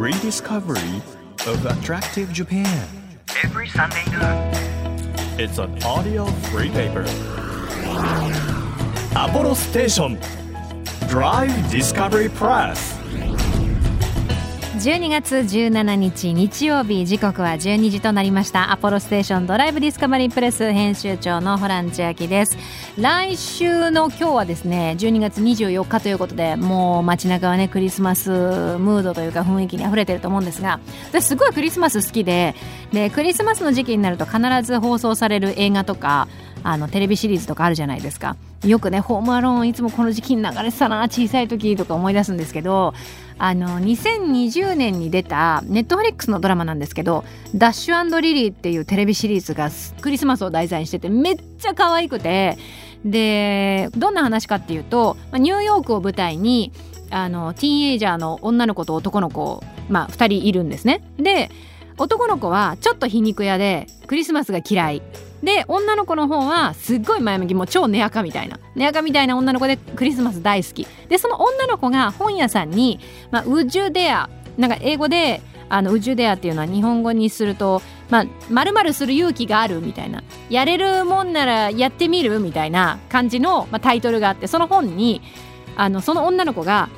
rediscovery of attractive Japan. every Sunday noon. It's an audio free paper. Apollo Station Drive Discovery Press. 12月17日日曜日時刻は12時となりました。アポロステーションドライブディスカバリープレス編集長のホラン千秋です。来週の今日はですね12月24日ということでもう街中はねクリスマスムードというか雰囲気に溢れてると思うんですが私すごいクリスマス好きででクリスマスの時期になると必ず放送される映画とかあのテレビシリーズとかあるじゃないですかよくねホームアローンいつもこの時期に流れてたな小さい時とか思い出すんですけどあの2020年に出たネットフリックスのドラマなんですけど「ダッシュリリー」っていうテレビシリーズがクリスマスを題材にしててめっちゃ可愛くてでどんな話かっていうとニューヨークを舞台にあのティーンエイジャーの女の子と男の子、まあ、2人いるんですね。で男の子はちょっと皮肉屋でクリスマスが嫌い。で女の子の方はすっごい前向きもう超寝垢みたいな。寝垢みたいな女の子でクリスマス大好き。でその女の子が本屋さんに「まあ、ウジュデア」なんか英語であのウジュデアっていうのは日本語にするとまるまるする勇気があるみたいな。やれるもんならやってみるみたいな感じの、まあ、タイトルがあってその本にあのその女の子が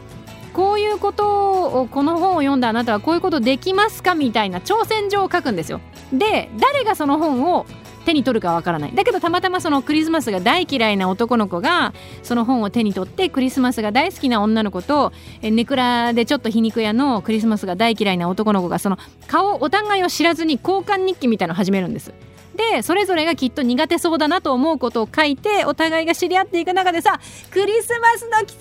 こういうことをこの本を読んだあなたはこういうことできますかみたいな挑戦状を書くんですよ。で誰がその本を手に取るかわからないだけどたまたまそのクリスマスが大嫌いな男の子がその本を手に取ってクリスマスが大好きな女の子とネクラでちょっと皮肉屋のクリスマスが大嫌いな男の子がその顔お互いを知らずに交換日記みたいのを始めるんです。でそれぞれがきっと苦手そうだなと思うことを書いてお互いが知り合っていく中でさクリスマスの奇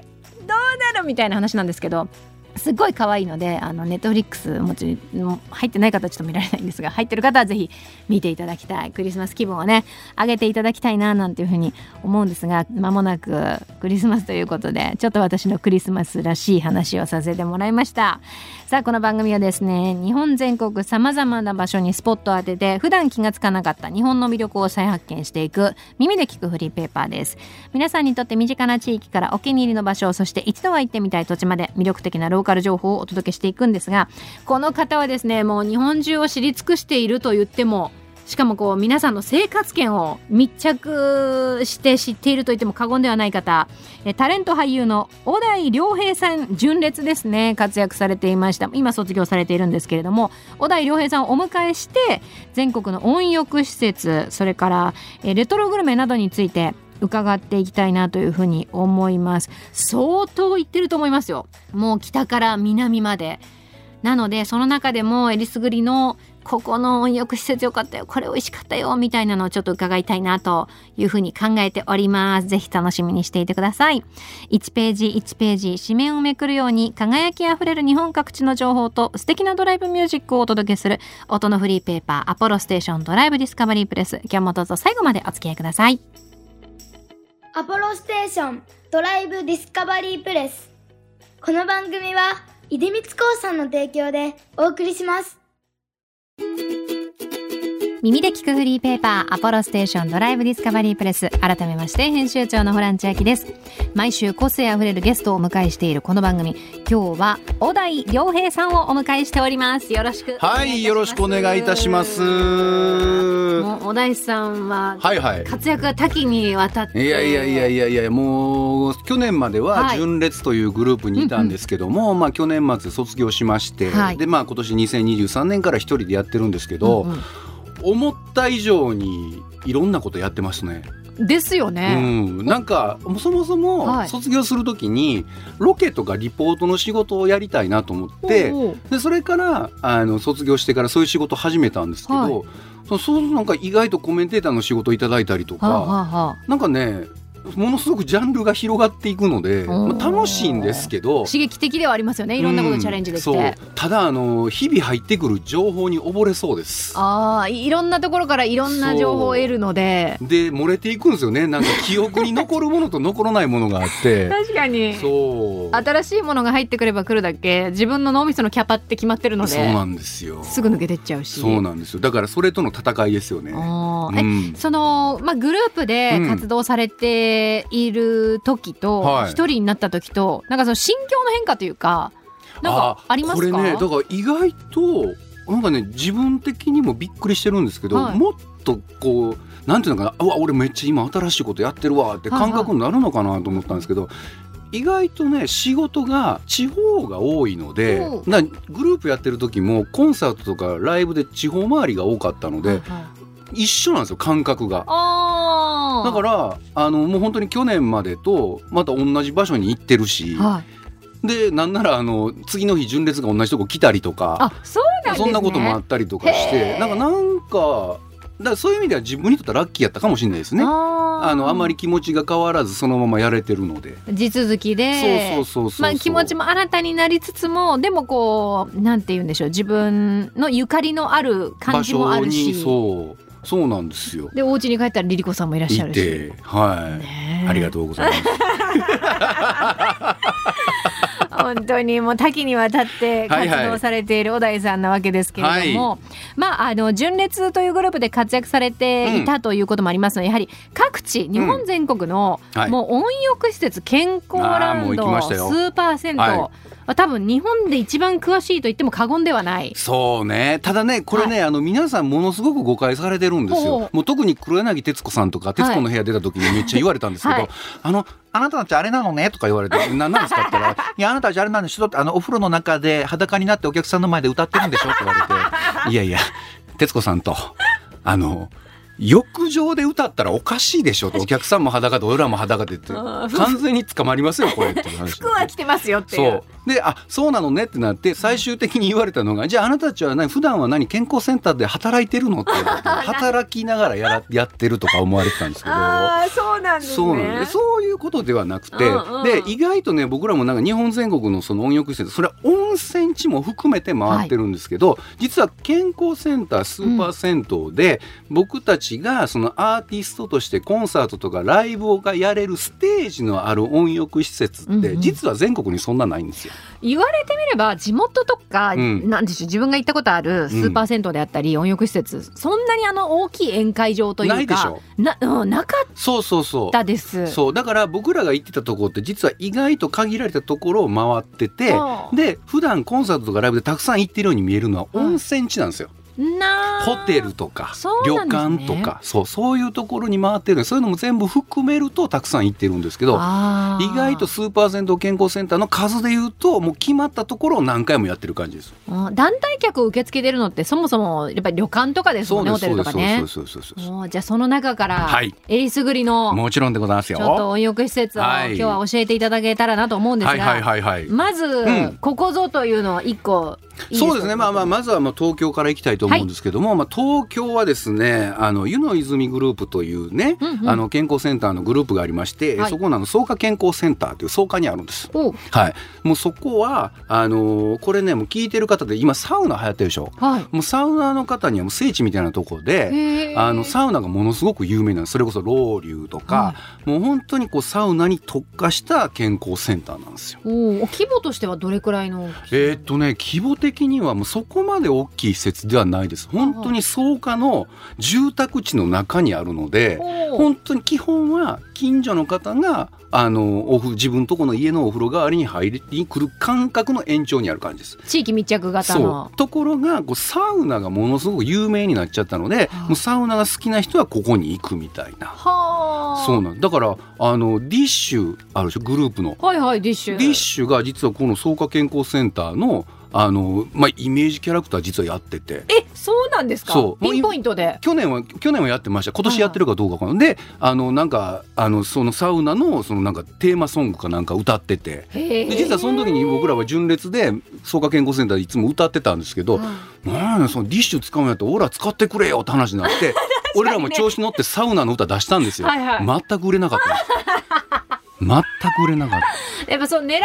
跡なるみたいな話なんですけどすごい可愛いのであのネットフリックスもちろん入ってない方はちょっと見られないんですが入ってる方はぜひ見ていただきたいクリスマス気分をね上げていただきたいななんていうふうに思うんですが間もなくクリスマスということでちょっと私のクリスマスらしい話をさせてもらいました。さあこの番組はですね日本全国さまざまな場所にスポットを当てて普段気がつかなかった日本の魅力を再発見していく耳で聞くフリーペーパーです。皆さんにとって身近な地域からお気に入りの場所そして一度は行ってみたい土地まで魅力的なローカル情報をお届けしていくんですがこの方はですねもう日本中を知り尽くしていると言ってもしかもこう皆さんの生活圏を密着して知っていると言っても過言ではない方タレント俳優の小田井良平さん純烈ですね活躍されていました。今卒業されているんですけれども小田井良平さんをお迎えして全国の温浴施設それからレトログルメなどについて伺っていきたいなというふうに思います。相当行ってると思いますよ。もう北から南まで。なのでその中でもえりすぐりのここの温浴施設よかったよ。これ美味しかったよ。みたいなのをちょっと伺いたいなというふうに考えております。ぜひ楽しみにしていてください。1ページ1ページ紙面をめくるように輝きあふれる日本各地の情報と素敵なドライブミュージックをお届けする音のフリーペーパーアポロステーションドライブディスカバリープレス今日もどうぞ最後までお付き合いください。アポロステーションドライブディスカバリープレス。この番組は出光興産の提供でお送りします。耳で聞くフリーペーパーアポロステーションドライブディスカバリープレス。改めまして編集長のホラン千秋です。毎週個性あふれるゲストをお迎えしているこの番組。今日は小田井良平さんをお迎えしております。よろしくはいよろしくお願いいたします。もう小田井さんははいはい。活躍が多岐にわたって。いやいやいやいやいやもう去年までははい。純烈というグループにいたんですけども、まあ去年末卒業しまして、はい。でまあ今年2023年から一人でやってるんですけど、うんうん思った以上にいろんなことやってますね。ですようね、ん、なんかそもそはい。も卒業する時にロケとかリポートの仕事をやりたいなと思っておうでそれからあの卒業してからそういう仕事を始めたんですけど、はい。そうそうなんか意外とコメンテーターの仕事をいただいたりとか、はあ、はあはあ。なんかねものすごくジャンルが広がっていくので、まあ、楽しいんですけど刺激的ではありますよね。いろんなことにチャレンジできて、う。んただあの日々入ってくる情報に溺れそうです。ああいろんなところからいろんな情報を得るので。で漏れていくんですよね。なんか記憶に残るものと残らないものがあって。確かに。そう。新しいものが入ってくれば来るだけ自分の脳みそのキャパって決まってるのでそうなんですよ。すぐ抜けてっちゃうし。そうなんですよ。だからそれとの戦いですよね。うん。その、まあ、グループでうん。活動されている時とはい。一人になった時と、なんかその心境の変化というかなんかありますか？これねだから意外となんかね自分的にもびっくりしてるんですけど、はい。もっとこうなんていうのかなうわ俺めっちゃ今新しいことやってるわって感覚になるのかなと思ったんですけど、意外とね仕事が地方が多いのでう。んなグループやってる時もコンサートとかライブで地方回りが多かったので、一緒なんですよ感覚が。だからあのもう本当に去年までとまた同じ場所に行ってるし、はい、でなんならあの次の日純烈が同じとこ来たりとかあそねそんなこともあったりとかしてなんかなんかだからそういう意味では自分にとってはラッキーやったかもしれないですね。あのあまり気持ちが変わらずそのままやれてるので。地続きでそうそうそうそう。まあ、気持ちも新たになりつつもでもこうなんて言うんでしょう自分のゆかりのある感じもある場所にしそうそうなんですよ。でお家に帰ったらリリコさんもいらっしゃいるし。てはい、ありがとうございます。本当にもう多岐にわたって活はいはい。動されている小田井さんなわけですけれども、まああの純烈というグループで活躍されていたということもありますので、やはり各地日本全国の、はい。もう温浴施設健康ランドスーパー銭湯、はい多分日本で一番詳しいと言っても過言ではない。そうね。ただねこれね、あの皆さんものすごく誤解されてるんですよ。もう特に黒柳徹子さんとか徹子の部屋出た時にめっちゃ言われたんですけど、はい。あのあなたたちあれなのねとか言われて「何なんですか?」って言ったら「いやあなたたちあれなんでしょ」ってあのお風呂の中で裸になってお客さんの前で歌ってるんでしょって言われて「いやいや徹子さんとあの浴場で歌ったらおかしいでしょ」とお客さんも裸で俺らも裸でって完全に捕まりますよこれって 服は着てますよっていそうう。であそうなのねってなって最終的に言われたのがじゃああなたたちは何普段は何健康センターで働いてるのって 働きながらやら やってるとか思われてたんですけど。そうなんですね。そうなんでそういうことではなくて、うんうんで意外とね僕らもなんか日本全国のその温浴施設それは温泉地も含めて回ってるんですけど、実は健康センタースーパー銭湯で、僕たちがそのアーティストとしてコンサートとかライブをがやれるステージのある温浴施設って、うんうん。実は全国にそんなないんですよ。言われてみれば地元とか、うんなんでしょう自分が行ったことあるスーパー銭湯であったり、温浴施設そんなにあの大きい宴会場というかないでしょな,、うん、なかっそうそうそうたです。そうだから僕らが行ってたところって実は意外と限られたところを回っててはあで普段コンサートとかライブでたくさん行ってるように見えるのはうん温泉地なんですよ。なあホテルとか、ね。館とかそうそういうところに回ってるそういうのも全部含めるとたくさん行ってるんですけど意外とスーパー銭湯健康センターの数でいうともう決まったところを何回もやってる感じです。うん団体客を受け付けてるのってそもそもやっぱり旅館とかですもんねホテルとかね。じゃあその中から、はい。えりすぐりのもちろんでございますよ。ちょっと温浴施設をはい。今日は教えていただけたらなと思うんですが、はいはいはいはい。まず、ん。ここぞというのは一個いいそうですね、まあまあ、まずはまあ東京から行きたいと思うんですけども、まあ、東京はですね、あの湯の泉グループというね、うんうん。あの健康センターのグループがありまして、はい。そこのあの草加健康センターという草加にあるんです。おはい、もうそこはあのーこれねもう聞いてる方で今サウナ流行ってるでしょ？はい。もうサウナーの方にはもう聖地みたいなところであのサウナがものすごく有名なんです。それこそロウリュとか、もう本当にこうサウナに特化した健康センターなんですよ。規模としてはどれくらいのえーっとね規模的にはもうそこまで大きい施設ではないです。本当に草加の住宅地の中にあるので本当に基本は近所の方があのお風自分とこの家のお風呂代わりに入りに来る感覚の延長にある感じです。地域密着型そのう。ところがこうサウナがものすごく有名になっちゃったので、はあ。もうサウナが好きな人はここに行くみたいな。はあ。そうなん。だからあのディッシュあるでしょグループの。はいはいディッシュ。ディッシュが実はこの草加健康センターのあの、まあ、イメージキャラクター実はやってて。えそうなんですか？そう。ピンポイントで。去年は去年はやってました。今年やってるかどうかわかんない。であのなんかあのそのサウナのそのなんかテーマソングかなんか歌ってて。へで実はその時に僕らは純烈で草加健康センターでいつも歌ってたんですけど「なんやそのディッシュ使うんやったらオラ使ってくれよ」って話になって。俺らも調子乗ってサウナの歌出したんですよ。はいはい。全く売れなかった全く売れなかった。やっぱそう狙う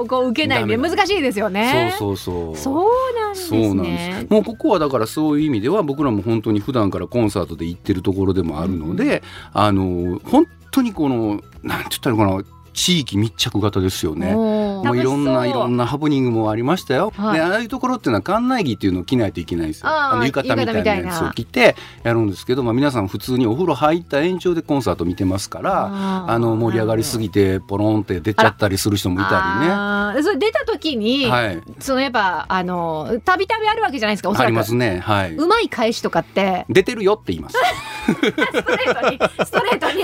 とこう受けないんで難しいですよねそうそうそう。そうなんですそうなんでねす。もうここはだからそういう意味では僕らも本当に普段からコンサートで行ってるところでもあるので、あの本当にこのなんて言ったらかな地域密着型ですよね。もういろんないろんなハプニングもありましたよ。はいでああいうところっていうのは館内着っていうのを着ないといけないんですよ。あーの浴衣みたいなやつを着てやるんですけど、まあ皆さん普通にお風呂入った延長でコンサート見てますから、あの盛り上がりすぎてポロンって出ちゃったりする人もいたあーそれ出た時に、りね。はい。そのやっぱあのたびたびあるわけじゃないですかおそあらくりますね。はい。うまい返しとかって出てるよって言います。ストレートにストレートも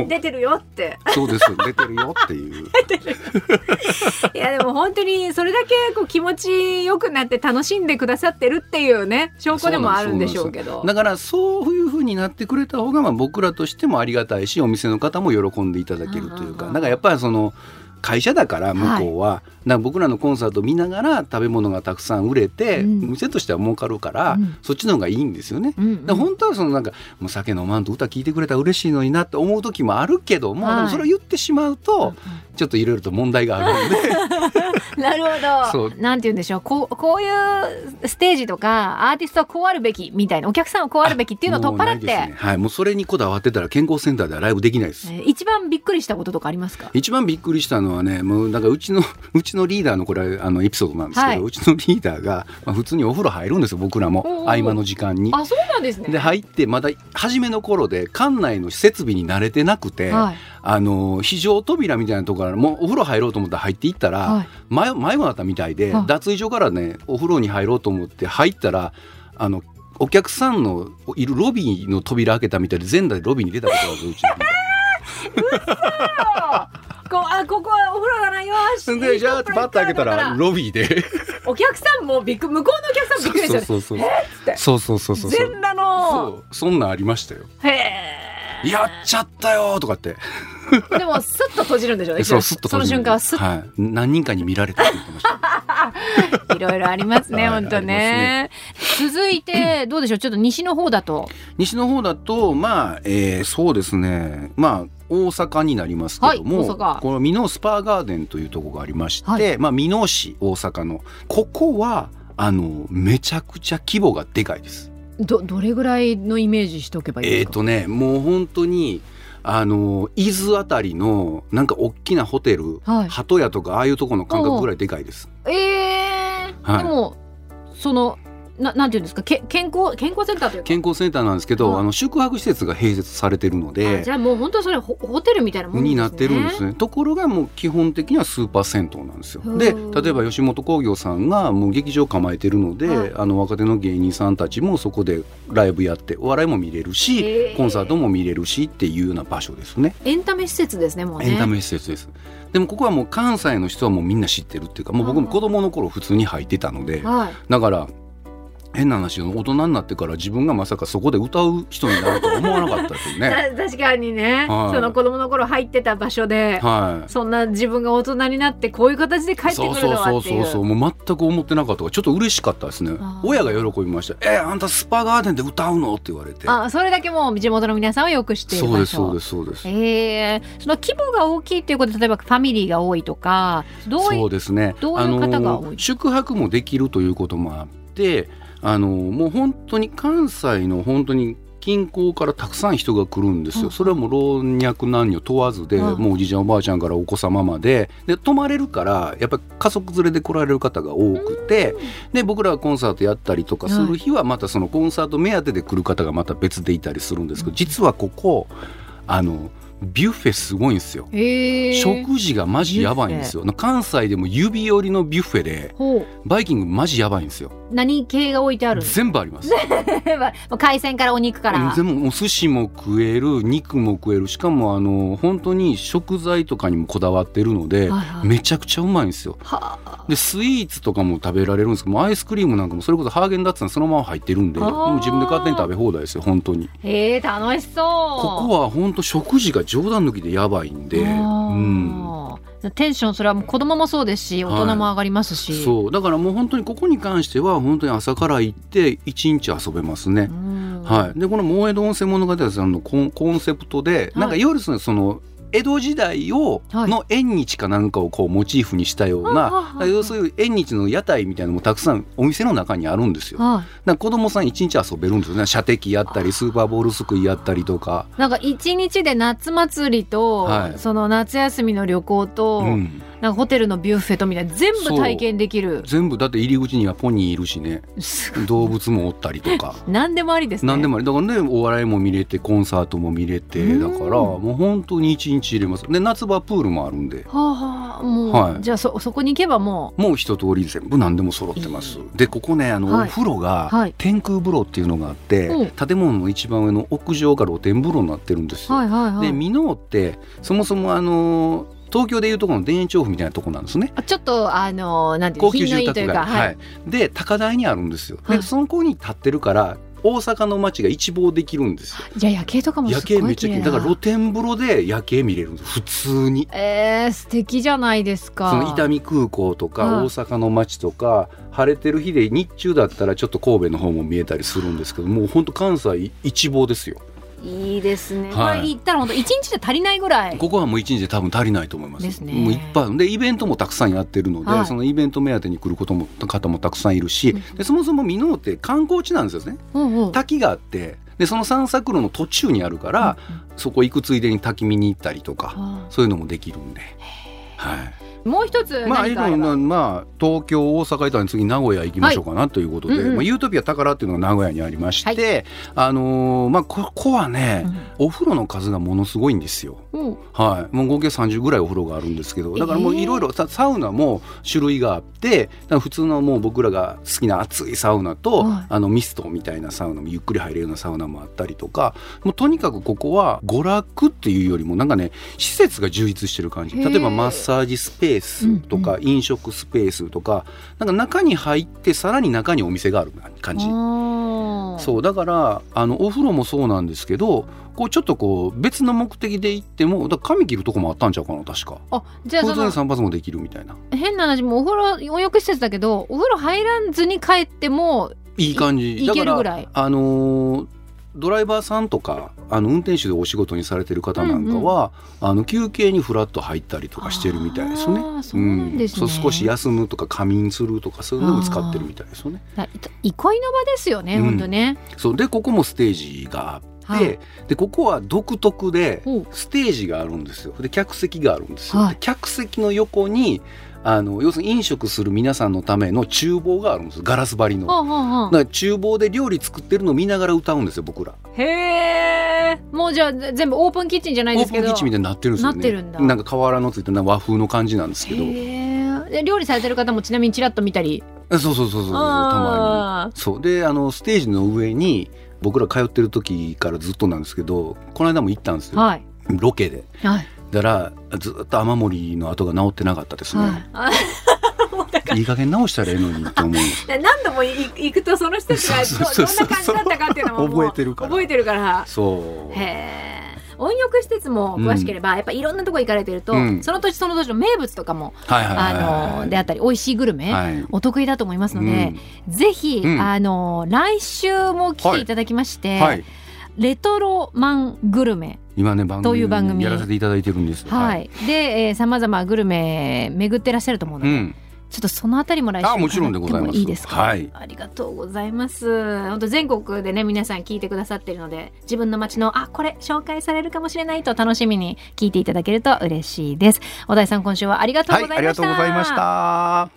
に出てるよって。うそうです。出てるよっていう。いやでも本当にそれだけこう気持ちよくなって楽しんでくださってるっていうね証拠でもあるんでしょうけど。だからそういう風になってくれた方がまあ僕らとしてもありがたいしお店の方も喜んでいただけるというかだからやっぱりその会社だから向こうは、だから僕らのコンサート見ながら食べ物がたくさん売れて、うん。店としては儲かるから、うん。そっちの方がいいんですよね。うんうん。本当はそのなんかもう酒飲まんと歌聞いてくれたら嬉しいのになって思う時もあるけども、はい。それを言ってしまうと、ちょっといろいろと問題があるので。なるほそう。どなんて言うんでしょう。こうこういうステージとかアーティストはこうあるべきみたいなお客さんはこうあるべきっていうのを取っ払って、ね。はい、もうそれにこだわってたら健康センターではライブできないです。えー一番びっくりしたこととかありますか？一番びっくりしたのはねもうなんかうちのうち のリーダーのこれあのエピソードなんですけど、はい。うちのリーダーが、まあ、普通にお風呂入るんですよ僕らも合間の時間に。あそうなんですね。で入ってまだ初めの頃で館内の設備に慣れてなくて、はい。あの非常扉みたいなところからもうお風呂入ろうと思って入っていったら、はい。迷迷子だったみたいで、はい。脱衣所からねお風呂に入ろうと思って入ったらあのお客さんのいるロビーの扉開けたみたいで全裸でロビーに出たことがあるんですようちの こうあここはお風呂だなよし。でじゃあパッと開けたらロビーで。お客さんもびっく向こうのお客さんびっくりですよねそうそうそうそう。そうそうそう全裸の。そう。そんなんありましたよ。へえやっちゃったよとかって。でもスッと閉じるんでしょうね。そうすっとその瞬間はスッはい、何人かに見られたって言ってました。いろいろありますね、はい。本当ね。続いて、どうでしょう、ちょっと西の方だと。西の方だとまあ、えーそうですね。まあ大阪になりますけども、はいこの美濃スパーガーデンというところがありまして、はいまあ美濃市大阪のここはあのめちゃくちゃ規模がでかいです。ど、どれぐらいのイメージしておけばいいえっ、ですか？とねもう本当にあの伊豆あたりのなんか大きなホテル、はい鳩屋とかああいうところの感覚ぐらいでかいです。ええはいでも、その、な、なんていうんですか、け、健康、健康センターというか？健康センターなんですけど、はいあの宿泊施設が併設されてるのあでじゃあもう本当それホホテルみたいなもんですね。になってるんですね。ところがもう基本的にはスーパー銭湯なんですよ。うんで例えば吉本興業さんがもう劇場構えてるので、はいあの若手の芸人さんたちもそこでライブやってお笑いも見れるし、コンサートも見れるしっていうような場所ですね。エンタメ施設ですね、もうね。エンタメ施設です。でもここはもう関西の人はもうみんな知ってるっていうかもう僕も子供の頃普通に入ってたのではい。だから変な話大人になってから自分がまさかそこで歌う人になるとは思わなかったですよね。た 確かにね、はい。その子供の頃入ってた場所で、はい。そんな自分が大人になってこういう形で帰ってくるのそう。そうそう。そうそうもう全く思ってなかったからちょっと嬉しかったですね。親が喜びました「えあんたスパガーデンで歌うの?」って言われて。あそれだけもう地元の皆さんはよく知っている場所。そうですそうですそうです。ええその規模が大きいっていうことで例えばファミリーが多いとかどういそううですね。どういう方が多い？あの宿泊もできるということもあってあのもう本当に関西の本当に近郊からたくさん人が来るんですうん。よ。それはもう老若男女問わずで、うん。もうおじいちゃんおばあちゃんからお子様までで泊まれるからやっぱり家族連れで来られる方が多くて、で僕らがコンサートやったりとかする日はまたそのコンサート目当てで来る方がまた別でいたりするんですけど、実はここあのビュッフェすごいんですよ。へえ食事がマジやばいんですよ。関西でも指折りのビュッフェでバイキングマジやばいんですよ。何系が置いてある？全部あります。海鮮からお肉から全部もう寿司も食える肉も食えるしかもあの本当に食材とかにもこだわってるので、はいはいめちゃくちゃうまいんですよ。はあでスイーツとかも食べられるんですけどアイスクリームなんかもそれこそハーゲンダッツがそのまま入ってるんでもう自分で勝手に食べ放題ですよ本当に。へえ楽しそうここは本当食事が冗談抜きでやばいんで、うん、テンションそれはもう子供もそうですし大人も上がりますし、そう。だからもう本当にここに関しては本当に朝から行って一日遊べますね。うん。はい、でこの「萌えど温泉物語」さんのコンコンセプトで、い。なんかいわゆるそのその江戸時代を、はい。の縁日かなんかをこうモチーフにしたような、はあはあはあ要するに縁日の屋台みたいなのもたくさんお店の中にあるんですよ。はい。ら子供さん一日遊べるんですよね。射的やったりスーパーボールすくいやったりとか。なんか一日で夏祭りと、はい。その夏休みの旅行と、うんなんかホテルのビュッフェとみたいな全部体験できる。全部。だって入り口にはポニーいるしね。す動物もおったりとか。何でもありですね。何でもあり。だからねお笑いも見れてコンサートも見れてうん。だからもう本当に一日入れます。で夏場プールもあるんで。はあはあもう、はい。じゃあそそこに行けばももう一通り全部何でも揃ってます。でここねあの、はい。お風呂がはい。天空風呂っていうのがあって、うん。建物の一番上の屋上が露天風呂になってるんですうよ、はいはいはい。で箕面ってそもそもあの東京でいうところの田園調布みたいなとこなんですね。あちょっとあのなんていうの高住宅街、いといはい。で高台にあるんですよ、はい。でその子に立ってるから大阪の街が一望できるんですよ。じゃあ夜景とかもす夜ご景めっちゃ綺麗。だから露天風呂で夜景見れるんです普通に。えー、素敵じゃないですか。その伊丹空港とかはい大阪の街とか晴れてる日で日中だったらちょっと神戸の方も見えたりするんですけどもう本当関西一望ですよいいですね、はい。これ行ったら本当一日で足りないぐらい。ここはもう一日で多分足りないと思います。ですね。もういっぱいでイベントもたくさんやってるので、はい。そのイベント目当てに来ることも方もたくさんいるし、うんでそもそも箕面って観光地なんですよね。うんうん。滝があってでその散策路の途中にあるから、そこ行くついでに滝見に行ったりとか、あそういうのもできるんで。はい。ーもう一つまあ、まあ、東京、大阪行ったら次名古屋行きましょうかなということで、うんうん。まあ、ユートピア宝っていうのが名古屋にありまして、あのーまあ、ここはね、お風呂の数がものすごいんですよ。うんう。んはい、もう合計30ぐらいお風呂があるんですけどだからもういろいろさサウナも種類があってだから普通のもう僕らが好きな熱いサウナと、はい。あのミストみたいなサウナもゆっくり入れるようなサウナもあったりとかもうとにかくここは娯楽っていうよりもなんかね施設が充実してる感じ。例えばマッサージスペースとか、飲食スペースとかなんか中に入ってさらに中にお店がある感じ。そうだからあのお風呂もそうなんですけどこうちょっとこう別の目的で行ってもだ髪切るとこもあったんちゃうかな確か。あじゃあその普通に散髪もできるみたいな。変な話もうお風呂温浴施設だけどお風呂入らずに帰ってもいい感じ。いいけるぐらい。あのードライバーさんとかあの運転手でお仕事にされてる方なんかは、あの休憩にフラッと入ったりとかしてるみたいですよね。あーそうなんですね。そう少し休むとか仮眠するとかそういうのも使ってるみたいですよね。だ憩いの場ですよね、うん。本当ね。そう。でここもステージがあって、はい。でここは独特でステージがあるんですよ。で客席があるんですよ、はい。で客席の横にあの要するに飲食する皆さんのための厨房があるんですガラス張りの。はあはだから厨房で料理作ってるのを見ながら歌うんですよ僕ら。あへえ。もうじゃあ全部オープンキッチンじゃないオーですけど。プンキッチンみたいになってるんですよね。なってるんだ。なんか瓦のついた和風の感じなんですけど。へえ。で料理されてる方もちなみにちらっと見たり。そうそうそうそうそうたまあに。そう。であのステージの上に僕ら通ってる時からずっとなんですけどこの間も行ったんですよ、はい。ロケで。はい。だからずっと雨漏りの跡が治ってなかったですね。はい。い、い加減直したらええのにと思う。で何度もい 行くとその人たちがどどんな感じだったかっていうのももう覚えてるから。覚えてるから。そう。へえ温浴施設も詳しければ、やっぱいろんなとこ行かれてると、うん。その土地その土地の名物とかも、あのであったり美味しいグルメ、はい。お得意だと思いますので、ぜひ、うん。あの来週も来ていただきまして、はい。レトロマングルメ今ね番組という番組。やらせていただいてるんです。はい、でさまざまグルメ巡ってらっしゃると思うので、うん。ちょっとそのあたりも来週あもちろんでございます。いいですか、はい。ありがとうございます。本当全国でね皆さん聞いてくださってるので自分の街のあこれ紹介されるかもしれないと楽しみに聞いていただけると嬉しいです。小田井さん今週はありがとうはい、ございました、ありがとうございました。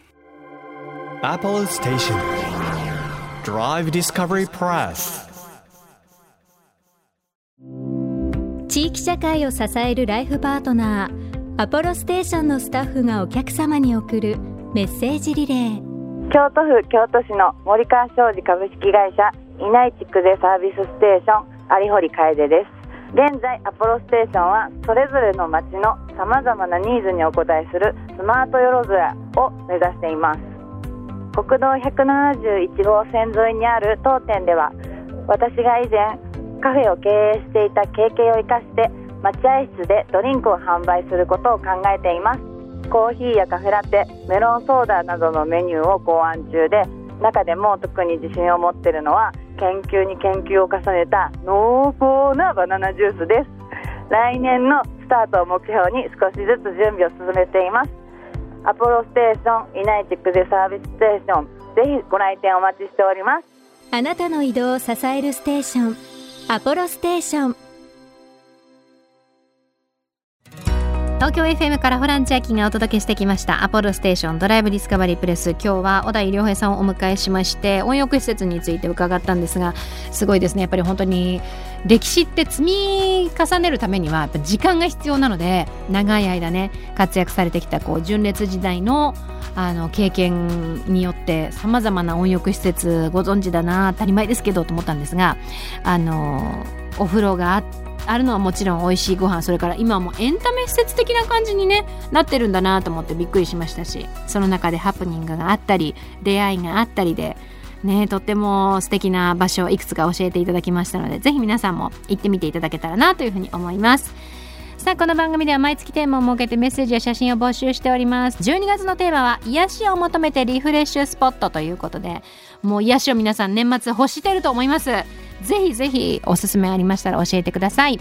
Apple Station. Drive Discovery Press. 地域社会を支えるライフパートナーアポロステーションのスタッフがお客様に送るメッセージリレー。京都府京都市の森川商事株式会社稲井地区でサービスステーション有堀楓です。現在アポロステーションはそれぞれの町のさまざまなニーズにお応えするスマートよろずやを目指しています。国道171号線沿いにある当店では私が以前カフェを経営していた経験を生かして待合室でドリンクを販売することを考えています。コーヒーやカフェラテメロンソーダなどのメニューを考案中で中でも特に自信を持ってるのは研究に研究を重ねた濃厚なバナナジュースです。来年のスタートを目標に少しずつ準備を進めています。アポロステーションイナイティックでサービスステーションぜひご来店お待ちしております。あなたの移動を支えるステーションアポロステーション。東京 FM からホラン千秋がお届けしてきました。アポロステーションドライブディスカバリープレス今日は小田井良平さんをお迎えしまして温浴施設について伺ったんですがすごいですね。やっぱり本当に歴史って積み重ねるためにはやっぱ時間が必要なので長い間ね活躍されてきたこう純烈時代のあの経験によってさまざまな温浴施設ご存知だな当たり前ですけどと思ったんですがあのお風呂があってあるのはもちろん美味しいご飯それから今はもうエンタメ施設的な感じに、ね、なってるんだなと思ってびっくりしましたしその中でハプニングがあったり出会いがあったりで、ね、とっても素敵な場所をいくつか教えていただきましたのでぜひ皆さんも行ってみていただけたらなというふうに思います。さあこの番組では毎月テーマを設けてメッセージや写真を募集しております12月のテーマは癒しを求めてリフレッシュスポットということでもう癒しを皆さん年末欲してると思いますぜひぜひおすすめありましたら教えてください。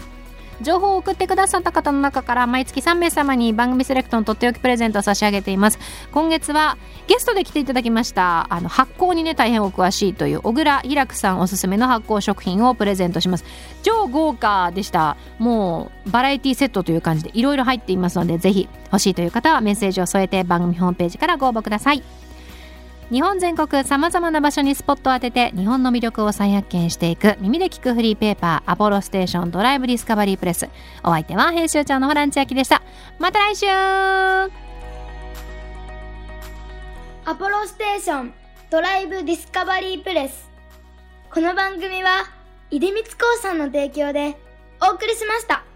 情報を送ってくださった方の中から毎月3名様に番組セレクトのとっておきプレゼントを差し上げています。今月はゲストで来ていただきましたあの発酵にね大変お詳しいという小倉ひらくさんおすすめの発酵食品をプレゼントします。超豪華でした。もうバラエティセットという感じでいろいろ入っていますのでぜひ欲しいという方はメッセージを添えて番組ホームページからご応募ください。日本全国さまざまな場所にスポットを当てて日本の魅力を再発見していく耳で聞くフリーペーパーアポロステーションドライブディスカバリープレス。お相手は編集長のホラン千秋でした。また来週。アポロステーションドライブディスカバリープレス。この番組は出光興産の提供でお送りしました。